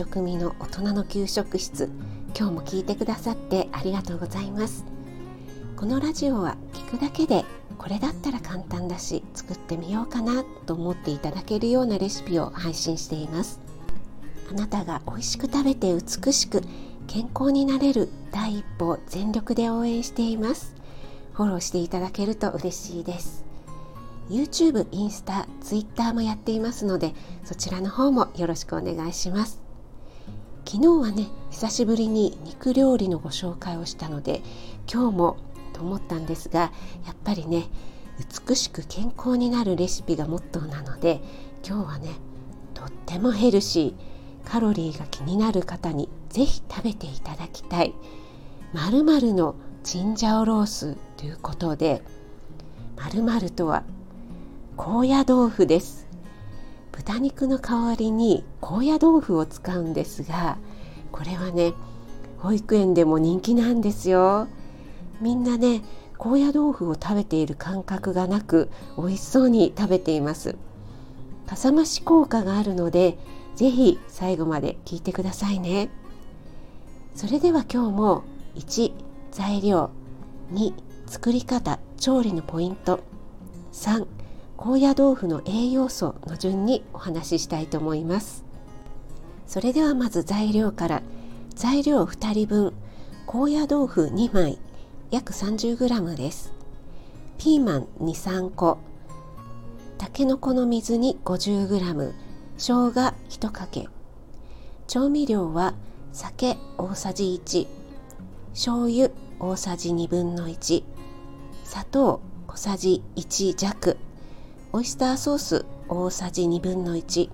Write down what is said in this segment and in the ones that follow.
食味の大人の給食室。今日も聞いてくださってありがとうございます。このラジオは聞くだけでこれだったら簡単だし作ってみようかなと思っていただけるようなレシピを配信しています。あなたが美味しく食べて美しく健康になれる第一歩を全力で応援しています。フォローしていただけると嬉しいです。YouTube、インスタ、Twitter もやっていますのでそちらの方もよろしくお願いします。昨日はね久しぶりに肉料理のご紹介をしたので今日もと思ったんですがやっぱりね美しく健康になるレシピがモットーなので今日はねとってもヘルシーカロリーが気になる方に是非食べていただきたいまるのチンジャオロースということでまるとは高野豆腐です。豚肉の代わりに高野豆腐を使うんですがこれはね保育園でも人気なんですよ。みんなね高野豆腐を食べている感覚がなく美味しそうに食べています。かさ増し効果があるのでぜひ最後まで聞いてくださいね。それでは今日も1材料2作り方調理のポイント3高野豆腐の栄養素の順にお話ししたいと思います。それではまず材料から。材料2人分。高野豆腐2枚。約 30g です。ピーマン23個。たけのこの水煮 50g 生姜1かけ。調味料は酒大さじ1醤油大さじ1分の1砂糖小さじ1弱。オイスターソース大さじ1分の1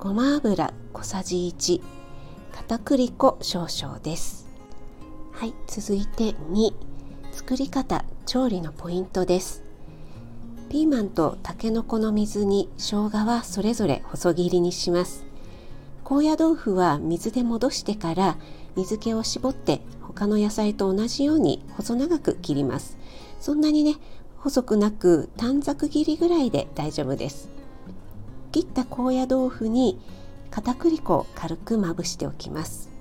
ごま油小さじ1片栗粉少々です。はい続いて2作り方調理のポイントです。ピーマンとたけのこの水に生姜はそれぞれ細切りにします。高野豆腐は水で戻してから水気を絞って他の野菜と同じように細長く切ります。そんなにね細くなく短冊切りぐらいで大丈夫です。切った高野豆腐に片栗粉を軽くまぶしておきます。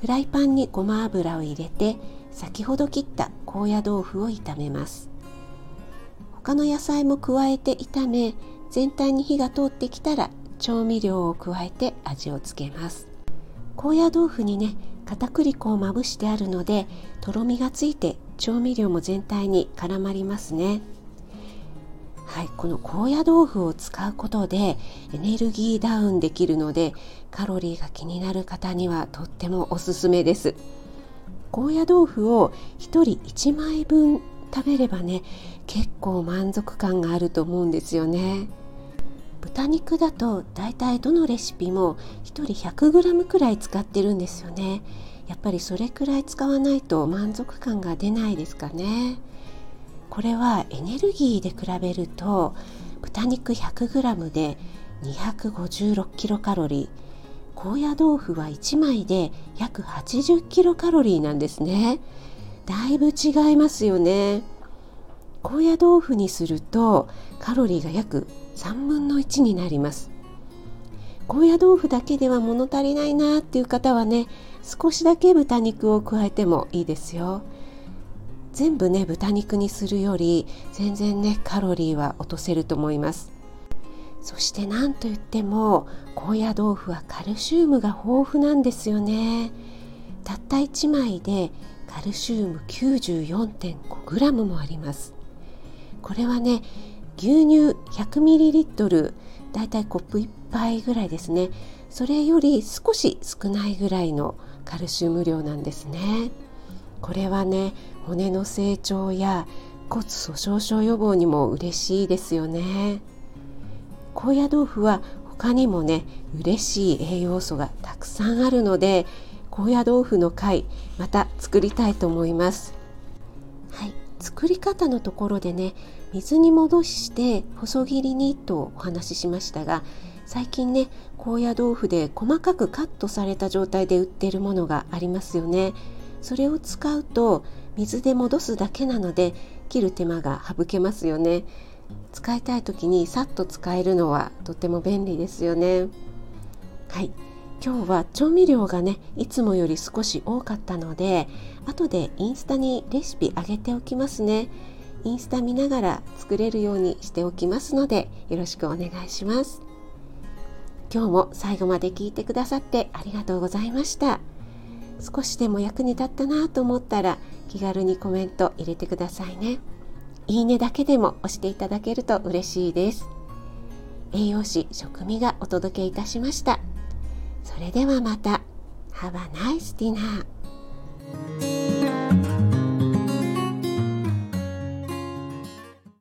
フライパンにごま油を入れて先ほど切った高野豆腐を炒めます。他の野菜も加えて炒め全体に火が通ってきたら調味料を加えて味をつけます。高野豆腐にね片栗粉をまぶしてあるのでとろみがついて調味料も全体に絡まりますね。はい、この高野豆腐を使うことでエネルギーダウンできるのでカロリーが気になる方にはとってもおすすめです。高野豆腐を1人1枚分食べればね結構満足感があると思うんですよね。豚肉だとだいたいどのレシピも1人 100g くらい使ってるんですよね。やっぱりそれくらい使わないと満足感が出ないですかね。これはエネルギーで比べると豚肉 100g で256キロカロリー。高野豆腐は1枚で約80キロカロリーなんですね。だいぶ違いますよね。高野豆腐にするとカロリーが約3分の1になります。高野豆腐だけでは物足りないなっていう方はね少しだけ豚肉を加えてもいいですよ。全部ね豚肉にするより全然ねカロリーは落とせると思います。そして何といっても高野豆腐はカルシウムが豊富なんですよね。たった1枚でカルシウム 94.5g もあります。これはね牛乳 100ml だいたいコップ1杯ぐらいですね。それより少し少ないぐらいのカルシウム量なんですね。これはね骨の成長や骨粗しょう症予防にも嬉しいですよね。高野豆腐は他にもね嬉しい栄養素がたくさんあるので高野豆腐の回また作りたいと思います。作り方のところでね水に戻して細切りにとお話ししましたが最近ね高野豆腐で細かくカットされた状態で売ってるものがありますよね。それを使うと水で戻すだけなので切る手間が省けますよね。使いたい時にさっと使えるのはとても便利ですよね。はい。今日は調味料がねいつもより少し多かったので後でインスタにレシピ上げておきますね。インスタ見ながら作れるようにしておきますのでよろしくお願いします。今日も最後まで聞いてくださってありがとうございました。少しでも役に立ったなと思ったら気軽にコメント入れてくださいね。いいねだけでも押していただけると嬉しいです。栄養士食味がお届けいたしました。それではまた Have a nice dinner!